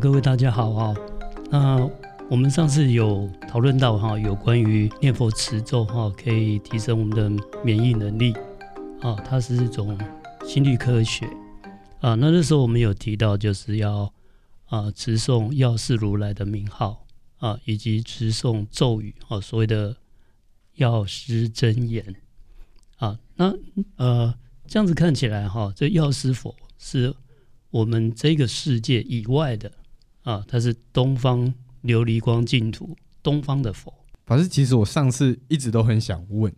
各位大家好啊。那我们上次有讨论到哈，有关于念佛持咒哈，可以提升我们的免疫能力啊，它是一种心律科学啊。那那时候我们有提到，就是要啊持诵药师如来的名号啊，以及持诵咒语啊，所谓的药师真言啊。那呃，这样子看起来哈，这药师佛是。我们这个世界以外的啊，它是东方琉璃光净土，东方的佛。法师，其实我上次一直都很想问，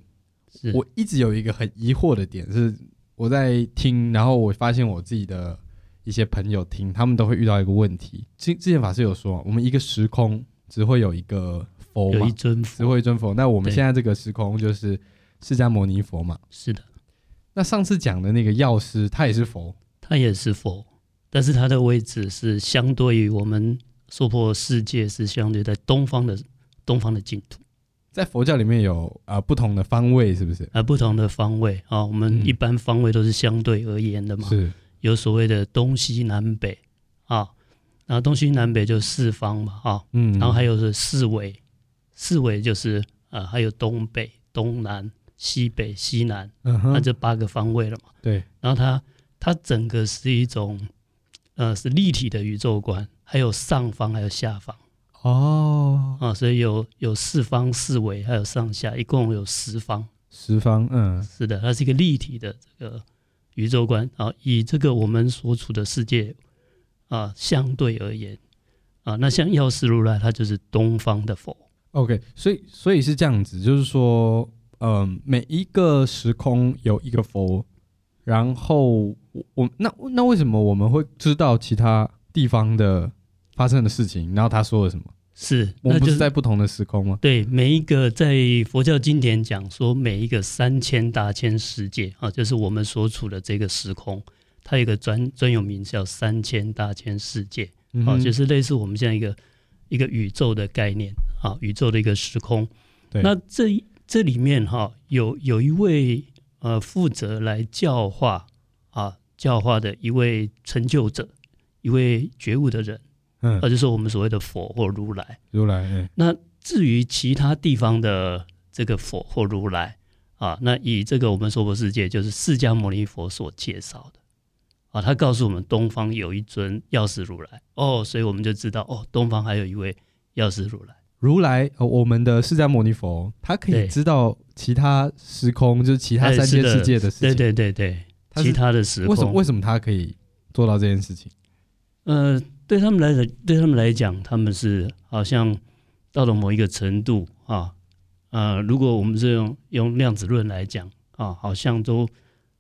是我一直有一个很疑惑的点，是我在听，然后我发现我自己的一些朋友听，他们都会遇到一个问题。之之前法师有说，我们一个时空只会有一个佛嘛，有一尊佛，只会一尊佛。那我们现在这个时空就是释迦牟尼佛嘛？是的。那上次讲的那个药师，他也是佛，他也是佛。但是它的位置是相对于我们娑婆世界，是相对在东方的东方的净土。在佛教里面有啊、呃、不同的方位，是不是？啊，不同的方位啊，我们一般方位都是相对而言的嘛。嗯、是。有所谓的东西南北啊，然后东西南北就四方嘛啊，嗯，然后还有是四维，四维就是啊，还有东北、东南、西北、西南，嗯哼，那这八个方位了嘛。对。然后它它整个是一种。呃，是立体的宇宙观，还有上方，还有下方，哦，啊，所以有有四方四维，还有上下，一共有十方。十方，嗯，是的，它是一个立体的这个宇宙观啊。以这个我们所处的世界啊，相对而言啊，那像药师如来，他就是东方的佛。OK，所以所以是这样子，就是说，嗯、呃，每一个时空有一个佛。然后我那那为什么我们会知道其他地方的发生的事情？然后他说了什么？是我们不是在不同的时空吗？对，每一个在佛教经典讲说，每一个三千大千世界啊，就是我们所处的这个时空，它有一个专专有名叫三千大千世界啊，就是类似我们现在一个一个宇宙的概念啊，宇宙的一个时空。对，那这这里面哈有有一位。呃，负责来教化啊，教化的一位成就者，一位觉悟的人，嗯，那就是我们所谓的佛或如来。如来，嗯。那至于其他地方的这个佛或如来啊，那以这个我们娑婆世界，就是释迦牟尼佛所介绍的啊，他告诉我们东方有一尊药师如来哦，所以我们就知道哦，东方还有一位药师如来。如来，呃我们的释迦牟尼佛，他可以知道其他时空，就是其他三界世界的事情。对对对对，其他的时空。为什么为什么他可以做到这件事情？呃，对他们来讲，对他们来讲，他们是好像到了某一个程度啊，呃，如果我们是用用量子论来讲啊，好像都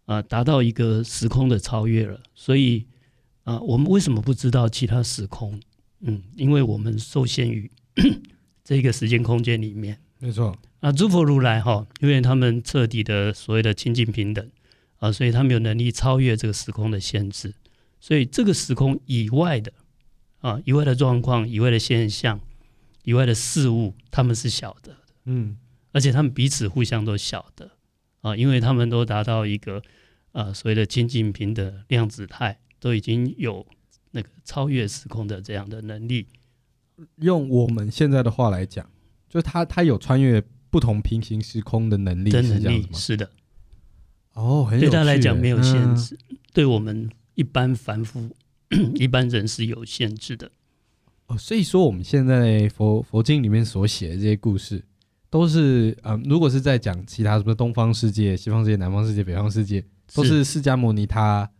啊达到一个时空的超越了。所以啊，我们为什么不知道其他时空？嗯，因为我们受限于。这个时间空间里面，没错。那诸佛如来哈，因为他们彻底的所谓的清净平等啊，所以他们有能力超越这个时空的限制。所以这个时空以外的啊，以外的状况、以外的现象、以外的事物，他们是晓得的。嗯，而且他们彼此互相都晓得啊，因为他们都达到一个啊所谓的清净平等量子态，都已经有那个超越时空的这样的能力。用我们现在的话来讲，就他他有穿越不同平行时空的能力，的能力是，是的。哦，很有对他来讲没有限制，嗯、对我们一般凡夫 一般人是有限制的。哦，所以说我们现在佛佛经里面所写的这些故事，都是嗯，如果是在讲其他什么东方世界、西方世界、南方世界、北方世界，都是释迦牟尼他。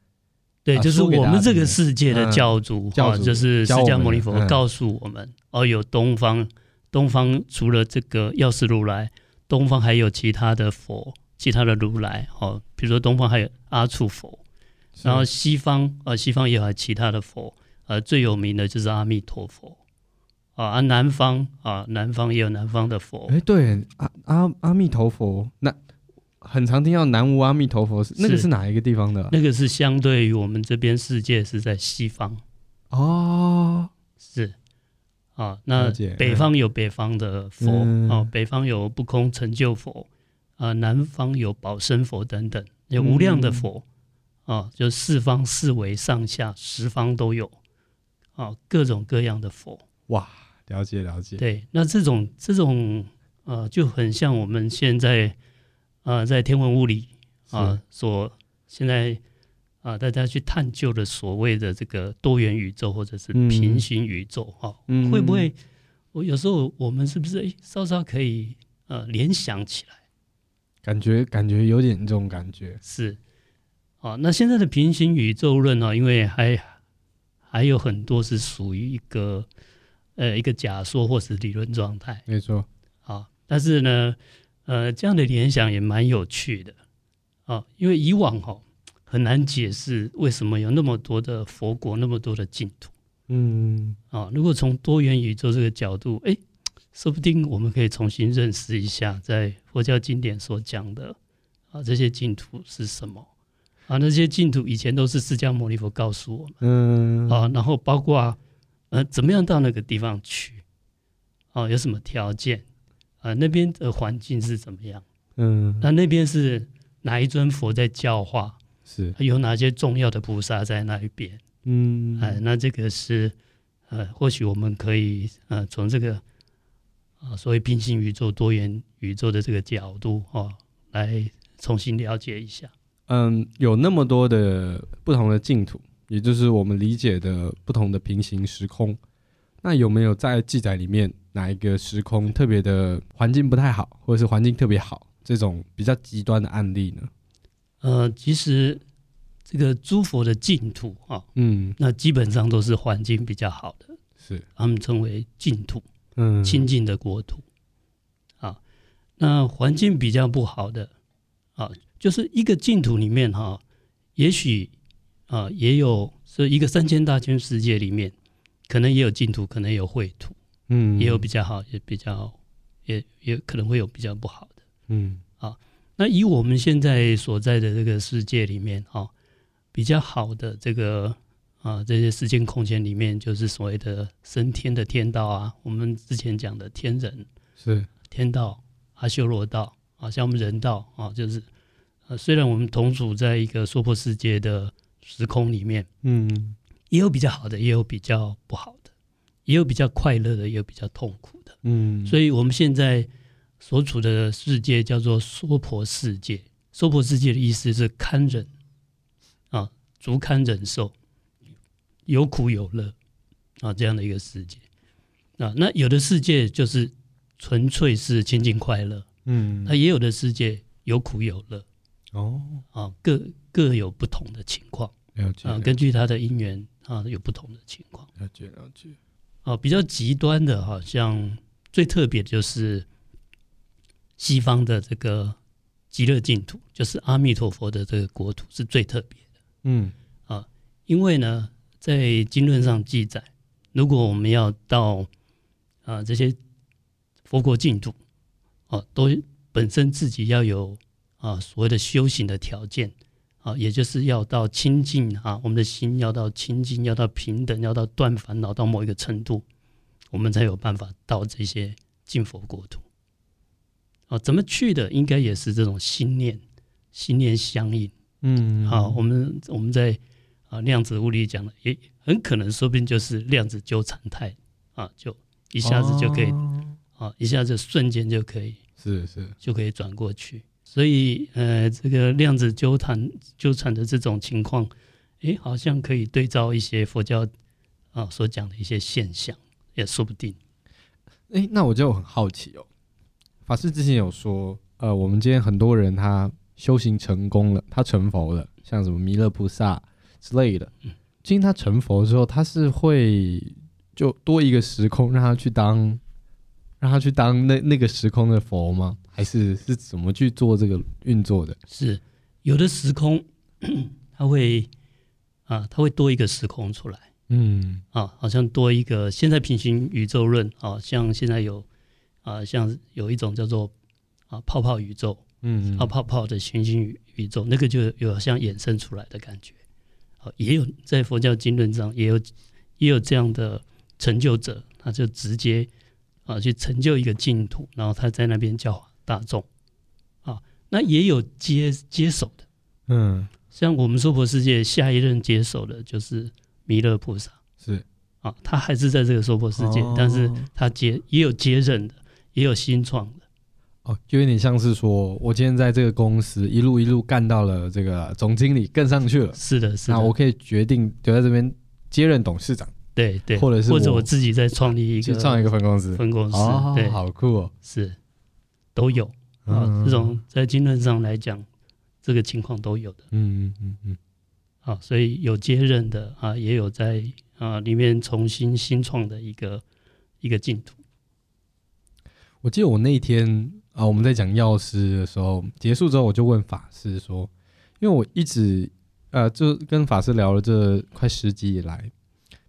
对，就是我们这个世界的教主，啊，教主就是释迦牟尼佛告诉我们，哦，有东方，东方除了这个药师如来，东方还有其他的佛，其他的如来，哦，比如说东方还有阿处佛，然后西方，呃，西方也有其他的佛，呃，最有名的就是阿弥陀佛，啊，南方，啊，南方也有南方的佛，哎，对，阿阿阿弥陀佛，那。很常听到南无阿弥陀佛，那个是哪一个地方的？啊？那个是相对于我们这边世界是在西方。哦，是。啊，那北方有北方的佛哦，嗯，北方有不空成就佛啊，南方有保生佛等等，有无量的佛啊，就四方四维上下十方都有啊，各种各样的佛。哇，了解了解。对，那这种这种呃，就很像我们现在啊，在天文物理啊所现在啊大家去探究的所谓的这个多元宇宙或者是平行宇宙哈，会不会？我有时候我们是不是诶稍稍可以呃联想起来？感觉感觉有点这种感觉是。啊，那现在的平行宇宙论呢？因为还还有很多是属于一个呃一个假说或是理论状态。没错。啊，但是呢，呃，这样的联想也蛮有趣的。啊，因为以往哈很难解释为什么有那么多的佛国，那么多的净土。嗯。啊，如果从多元宇宙这个角度，哎，说不定我们可以重新认识一下，在佛教经典所讲的啊这些净土是什么。啊，那些净土以前都是释迦牟尼佛告诉我们，嗯，啊，然后包括呃，怎么样到那个地方去，啊，有什么条件，啊，那边的环境是怎么样，嗯，那那边是哪一尊佛在教化，是。有哪些重要的菩萨在那一边，嗯，哎，那这个是呃，或许我们可以呃，从这个啊，所谓平行宇宙、多元宇宙的这个角度哦，来重新了解一下。嗯，有那么多的不同的净土，也就是我们理解的不同的平行时空。那有没有在记载里面哪一个时空特别的环境不太好，或者是环境特别好这种比较极端的案例呢？呃，其实这个诸佛的净土啊，嗯，那基本上都是环境比较好的，是他们称为净土，嗯，清净的国土。啊，那环境比较不好的啊。就是一个净土里面哈，也许啊也有，是一个三千大千世界里面，可能也有净土，可能也有秽土，嗯，也有比较好，也比较也也可能会有比较不好的，嗯。啊，那以我们现在所在的这个世界里面啊，比较好的这个啊这些时间空间里面，就是所谓的升天的天道啊，我们之前讲的天人是。天道、阿修罗道啊，像我们人道啊，就是。虽然我们同处在一个娑婆世界的时空里面，嗯，也有比较好的，也有比较不好的，也有比较快乐的，也有比较痛苦的，嗯，所以我们现在所处的世界叫做娑婆世界。娑婆世界的意思是堪忍啊，足堪忍受，有苦有乐啊，这样的一个世界啊。那有的世界就是纯粹是清净快乐，嗯，那也有的世界有苦有乐。哦，啊，各各有不同的情况，啊，根据他的因缘啊，有不同的情况，了解了解。啊，比较极端的，好像最特别的就是西方的这个极乐净土，就是阿弥陀佛的这个国土是最特别的。嗯，啊，因为呢，在经论上记载，如果我们要到啊这些佛国净土，啊，都本身自己要有。啊，所谓的修行的条件啊，也就是要到清净啊，我们的心要到清净，要到平等，要到断烦恼到某一个程度，我们才有办法到这些净佛国土。啊，怎么去的？应该也是这种心念，心念相应。嗯，好，我们我们在啊量子物理讲的，也很可能说不定就是量子纠缠态啊，就一下子就可以、哦、啊，一下子瞬间就可以，是是，就可以转过去。所以，呃，这个量子纠缠纠缠的这种情况，诶，好像可以对照一些佛教啊所讲的一些现象，也说不定。诶，那我就很好奇哦，法师之前有说，呃，我们今天很多人他修行成功了，他成佛了，像什么弥勒菩萨之类的，嗯，今天他成佛之后，他是会就多一个时空让他去当，让他去当那那个时空的佛吗？还是是怎么去做这个运作的？是有的时空，它会啊，它会多一个时空出来，嗯啊，好像多一个。现在平行宇宙论啊，像现在有啊，像有一种叫做啊泡泡宇宙，嗯，泡泡泡的平行宇宇宙，那个就有像衍生出来的感觉。啊，也有在佛教经论上也有也有这样的成就者，他就直接啊去成就一个净土，然后他在那边教。大众啊，那也有接接手的，嗯，像我们娑婆世界下一任接手的就是弥勒菩萨，是啊，他还是在这个娑婆世界，哦、但是他接也有接任的，也有新创的。哦，就有点像是说，我今天在这个公司一路一路干到了这个总经理，更上去了。是的，是的。那我可以决定留在这边接任董事长。对对，或者是或者我自己再创立一个创一个分公司，分公司。哦，对，好酷哦。是，都有啊。嗯、这种在经论上来讲，这个情况都有的。嗯嗯嗯嗯。好，所以有接任的啊，也有在啊里面重新新创的一个一个净土。我记得我那一天啊，我们在讲药师的时候结束之后，我就问法师说，因为我一直呃就跟法师聊了这快十集以来，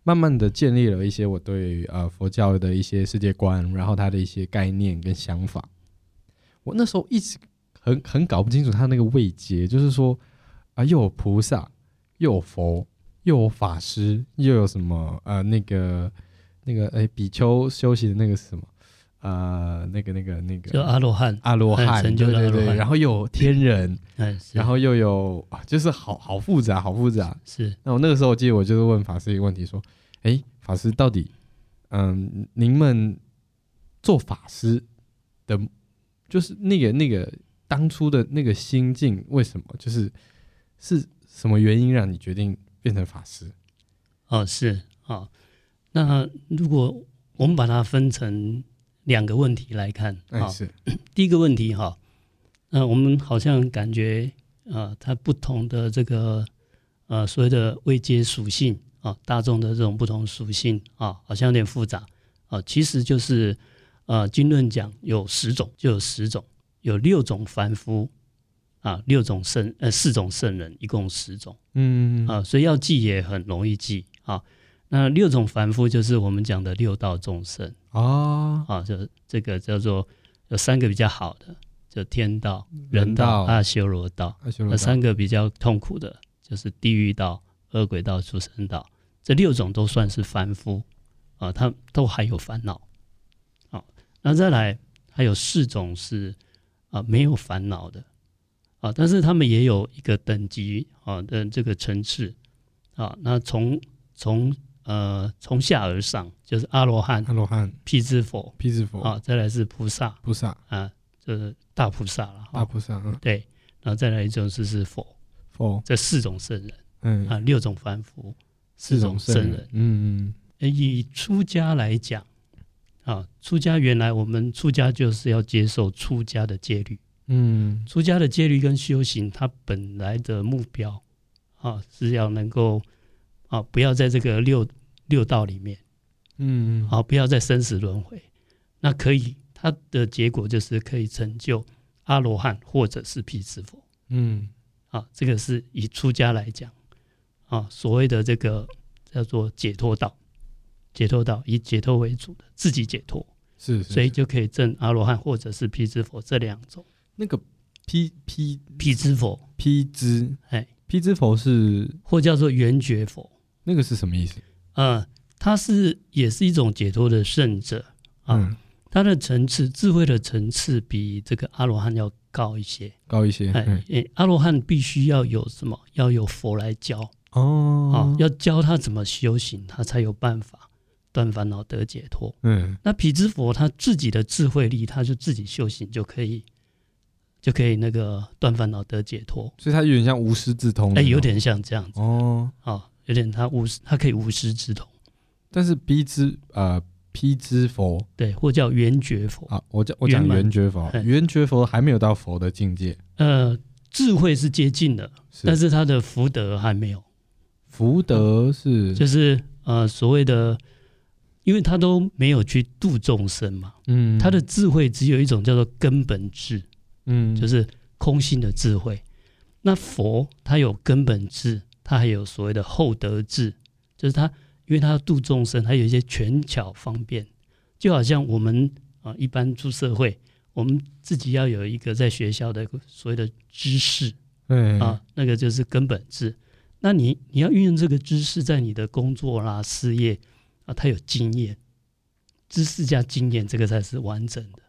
慢慢的建立了一些我对呃佛教的一些世界观，然后他的一些概念跟想法。我那时候一直很很搞不清楚他那个位阶，就是说啊，又有菩萨。又有佛，又有法师，又有什么呃，那个那个哎，比丘修习的那个是什么？呃，那个那个那个就阿罗汉，阿罗汉，对对对。然后又有天人，嗯，然后又有，就是好好复杂，好复杂。是。那我那个时候，我记得我就是问法师一个问题，说：哎，法师到底，嗯，您们做法师的，就是那个那个当初的那个心境，为什么？就是是。什么原因让你决定变成法师？哦，是啊，那如果我们把它分成两个问题来看，啊，是 第一个问题哈，那我们好像感觉啊，它不同的这个呃所谓的未接属性啊，大众的这种不同属性啊，好像有点复杂啊，其实就是呃，经论讲有十种，就有十种，有六种凡夫。啊，六种圣呃，四种圣人，一共十种，嗯啊，所以要记也很容易记啊。那六种凡夫就是我们讲的六道众生啊，啊，就这个叫做有三个比较好的，就天道、人道、阿修罗道。那三个比较痛苦的，就是地狱道、恶鬼道、畜生道。这六种都算是凡夫啊，他都还有烦恼。好，那再来还有四种是啊没有烦恼的。啊，但是他们也有一个等级啊的这个层次啊。那从从呃从下而上就是阿罗汉、阿罗汉、辟支佛、辟支佛。啊，再来是菩萨、菩萨。啊，就是大菩萨了。大菩萨，嗯，对，然后再来一种是是佛，佛。这四种圣人，嗯。啊，六种凡夫，四种圣人，嗯嗯。以出家来讲啊，出家原来我们出家就是要接受出家的戒律。嗯，出家的戒律跟修行，它本来的目标啊，是要能够啊，不要在这个六六道里面，嗯，好，不要再生死轮回。那可以，它的结果就是可以成就阿罗汉或者是辟支佛。嗯，啊，这个是以出家来讲啊，所谓的这个叫做解脱道，解脱道以解脱为主的，自己解脱是，是，是，所以就可以证阿罗汉或者是辟支佛这两种。那个辟辟辟支佛，辟支，哎，辟支佛是或叫做圆觉佛，那个是什么意思？呃，他是也是一种解脱的圣者啊，嗯、他的层次智慧的层次比这个阿罗汉要高一些，高一些。哎，嗯、阿罗汉必须要有什么？要有佛来教哦，啊，要教他怎么修行，他才有办法断烦恼得解脱。嗯，那毗支佛他自己的智慧力，他就自己修行就可以。就可以那个断烦恼得解脱，所以它有点像无师自通，哎，有点像这样子哦，哦，有点他无师，他可以无师自通。但是辟之呃辟之佛，对，或叫圆觉佛。啊，我讲我讲圆觉佛，圆觉佛还没有到佛的境界，呃，智慧是接近的，是。但是他的福德还没有。福德是、嗯、就是呃所谓的，因为他都没有去度众生嘛，嗯，他的智慧只有一种叫做根本智。嗯，就是空性的智慧。那佛他有根本智，他还有所谓的厚德智，就是他因为他要度众生，他有一些权巧方便。就好像我们啊，一般出社会，我们自己要有一个在学校的所谓的知识，嗯啊，那个就是根本智。那你你要运用这个知识在你的工作啦、事业啊，他有经验，知识加经验，这个才是完整的。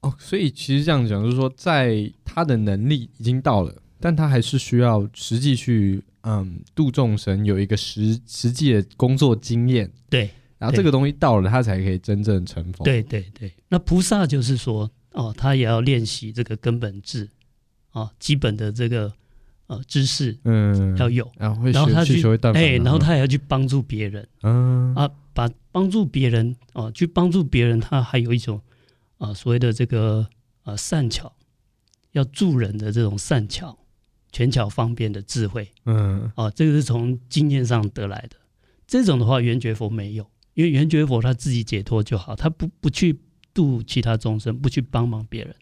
哦，所以其实这样讲，就是说，在他的能力已经到了，但他还是需要实际去啊、嗯度众神有一个实实际的工作经验，对，然后这个东西到了，他才可以真正成佛。对对对，那菩萨就是说，哦，他也要练习这个根本智，哦，基本的这个呃知识，嗯，要有，然后会然后他去，哎，然后他也要去帮助别人，嗯啊，把帮助别人哦，去帮助别人，他还有一种啊所谓的这个呃善巧，要助人的这种善巧。权巧方便的智慧，嗯，哦，这个是从经验上得来的。这种的话，圆觉佛没有，因为圆觉佛他自己解脱就好，他不不去度其他众生，不去帮忙别人，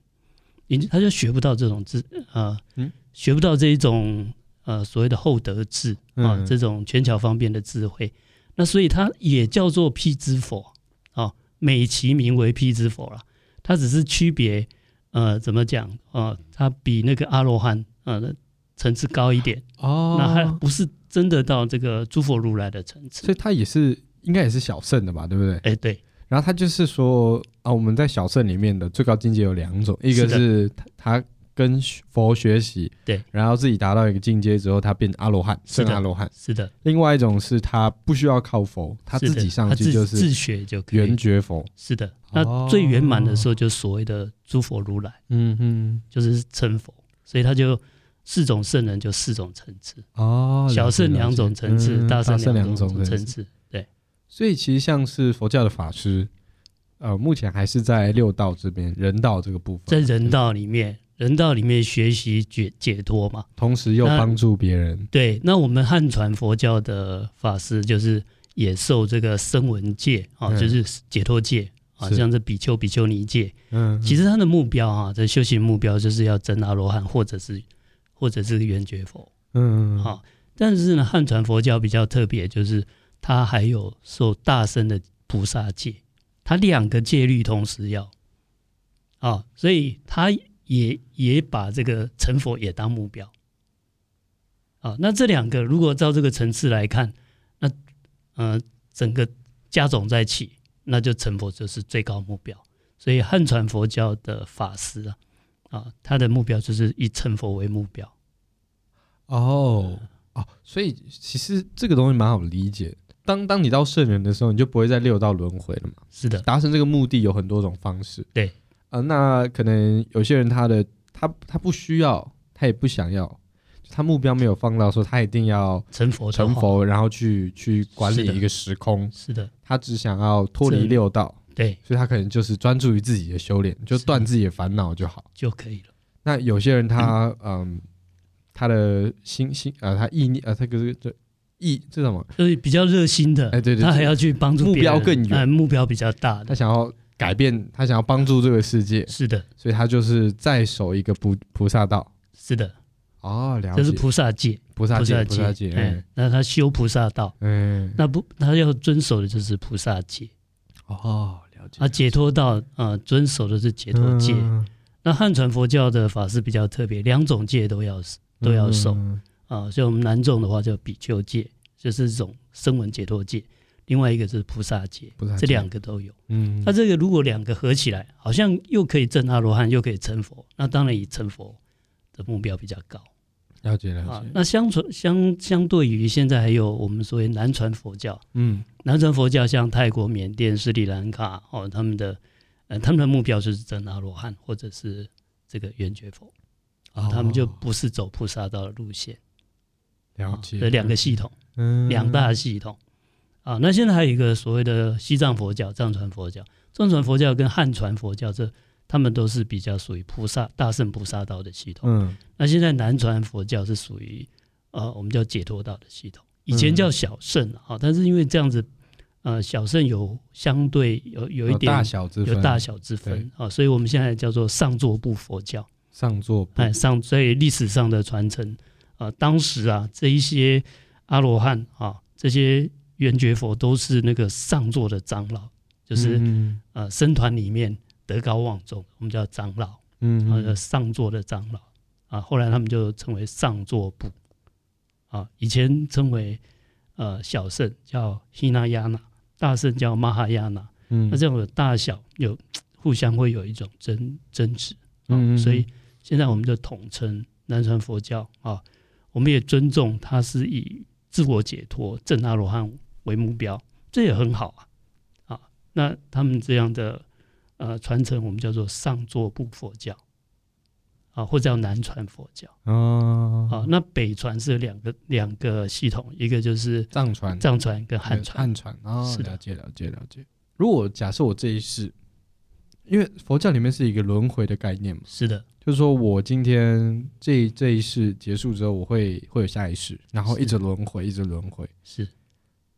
因他就学不到这种智啊，嗯，学不到这一种呃所谓的厚德智啊，嗯、这种全巧方便的智慧。那所以他也叫做辟支佛啊，美其名为辟支佛了。他只是区别呃怎么讲啊？他比那个阿罗汉啊。层次高一点哦，那还不是真的到这个诸佛如来的层次，所以他也是应该也是小圣的吧，对不对？哎，对。然后他就是说啊，我们在小圣里面的最高境界有两种，一个是他跟佛学习，对，然后自己达到一个境界之后，他变阿罗汉，圣阿罗汉，是的。另外一种是他不需要靠佛，他自己上去就是自学就可以圆觉佛，是的。那最圆满的时候，就所谓的诸佛如来，嗯嗯，就是成佛，所以他就。四种圣人就四种层次哦，小圣两种层次，嗯、大圣两种层次。对，所以其实像是佛教的法师，呃，目前还是在六道这边人道这个部分，在人道里面，人道里面学习解解脱嘛，同时又帮助别人。对，那我们汉传佛教的法师就是也受这个声闻戒啊，嗯、就是解脱戒啊，像这比丘、比丘尼戒。嗯，其实他的目标啊，这修行目标就是要证阿罗汉，或者是。或者是个圆觉佛，嗯，好，但是呢，汉传佛教比较特别，就是它还有受大乘的菩萨戒，它两个戒律同时要，啊，所以他也也把这个成佛也当目标，啊，那这两个如果照这个层次来看，那呃，整个加总在一起，那就成佛就是最高目标，所以汉传佛教的法师啊。啊，他的目标就是以成佛为目标。哦哦，所以其实这个东西蛮好理解。当当你到圣人的时候，你就不会在六道轮回了嘛。是的，达成这个目的有很多种方式。对，啊、呃，那可能有些人他的他他不需要，他也不想要，他目标没有放到说他一定要成佛成佛，然后去去管理一个时空。是的，他只想要脱离六道。对，所以他可能就是专注于自己的修炼，就断自己的烦恼就好就可以了。那有些人他嗯，嗯，他的心心呃，他意念啊，他个这意这什么？就是比较热心的，哎，对对，他还要去帮助目标更远，哎，目标比较大的，他想要改变，他想要帮助这个世界。是的，所以他就是在守一个菩菩萨道。是的，哦，这是菩萨戒，菩萨戒，菩萨戒。哎，那他修菩萨道，嗯，那不，他要遵守的就是菩萨戒。哦。啊，解脱道啊，遵守的是解脱戒。嗯、那汉传佛教的法师比较特别，两种戒都要都要守、嗯、啊。像我们南众的话叫比丘戒，就是一种声闻解脱戒；另外一个是菩萨戒，菩萨戒这两个都有。嗯，那这个如果两个合起来，好像又可以证阿罗汉，又可以成佛，那当然以成佛的目标比较高。了解了解。啊，那相传相相对于现在还有我们所谓南传佛教，嗯，南传佛教像泰国、缅甸、斯里兰卡哦，他们的呃他们的目标就是证阿罗汉或者是这个圆觉佛，啊，他们就不是走菩萨道的路线。了解。这两个系统，嗯，两大系统。啊，那现在还有一个所谓的西藏佛教、藏传佛教、藏传佛教跟汉传佛教这。他们都是比较属于菩萨大圣菩萨道的系统。嗯，那现在南传佛教是属于呃我们叫解脱道的系统。以前叫小圣啊，嗯、但是因为这样子，呃，小圣有相对有有一点大小之分，有大小之分啊对，所以我们现在叫做上座部佛教。上座部哎上，所以历史上的传承啊、呃，当时啊这一些阿罗汉啊，这些圆觉佛都是那个上座的长老，就是、嗯、呃僧团里面。德高望重，我们叫长老，嗯，啊，叫上座的长老，啊，后来他们就称为上座部，啊，以前称为呃小圣叫希那亚那，大圣叫玛哈亚那，嗯，那这种大小有互相会有一种争争执，啊，嗯，所以现在我们就统称南传佛教啊，我们也尊重它是以自我解脱、正阿罗汉为目标，这也很好啊。啊，那他们这样的呃传承，我们叫做上座部佛教啊，或者叫南传佛教。哦，啊，那北传是两个两个系统，一个就是藏传、藏传跟汉传。汉传啊，是，了解了解了解。如果假设我这一世，因为佛教里面是一个轮回的概念嘛，是的。就是说我今天这这一世结束之后，我会会有下一世，然后一直轮回，一直轮回。是，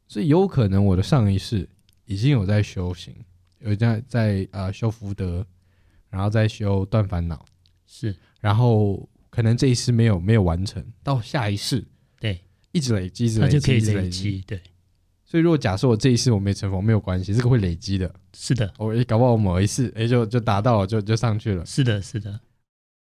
所以有可能我的上一世已经有在修行，有在在呃修福德，然后再修断烦恼。是，然后可能这一世没有没有完成，到下一世，对，一直累积，一直累积，它就可以累累积。对，所以如果假设我这一世我没成佛，没有关系，这个会累积的。是的，我搞不好某一世，哎，就就达到了，就就上去了。是的，是的。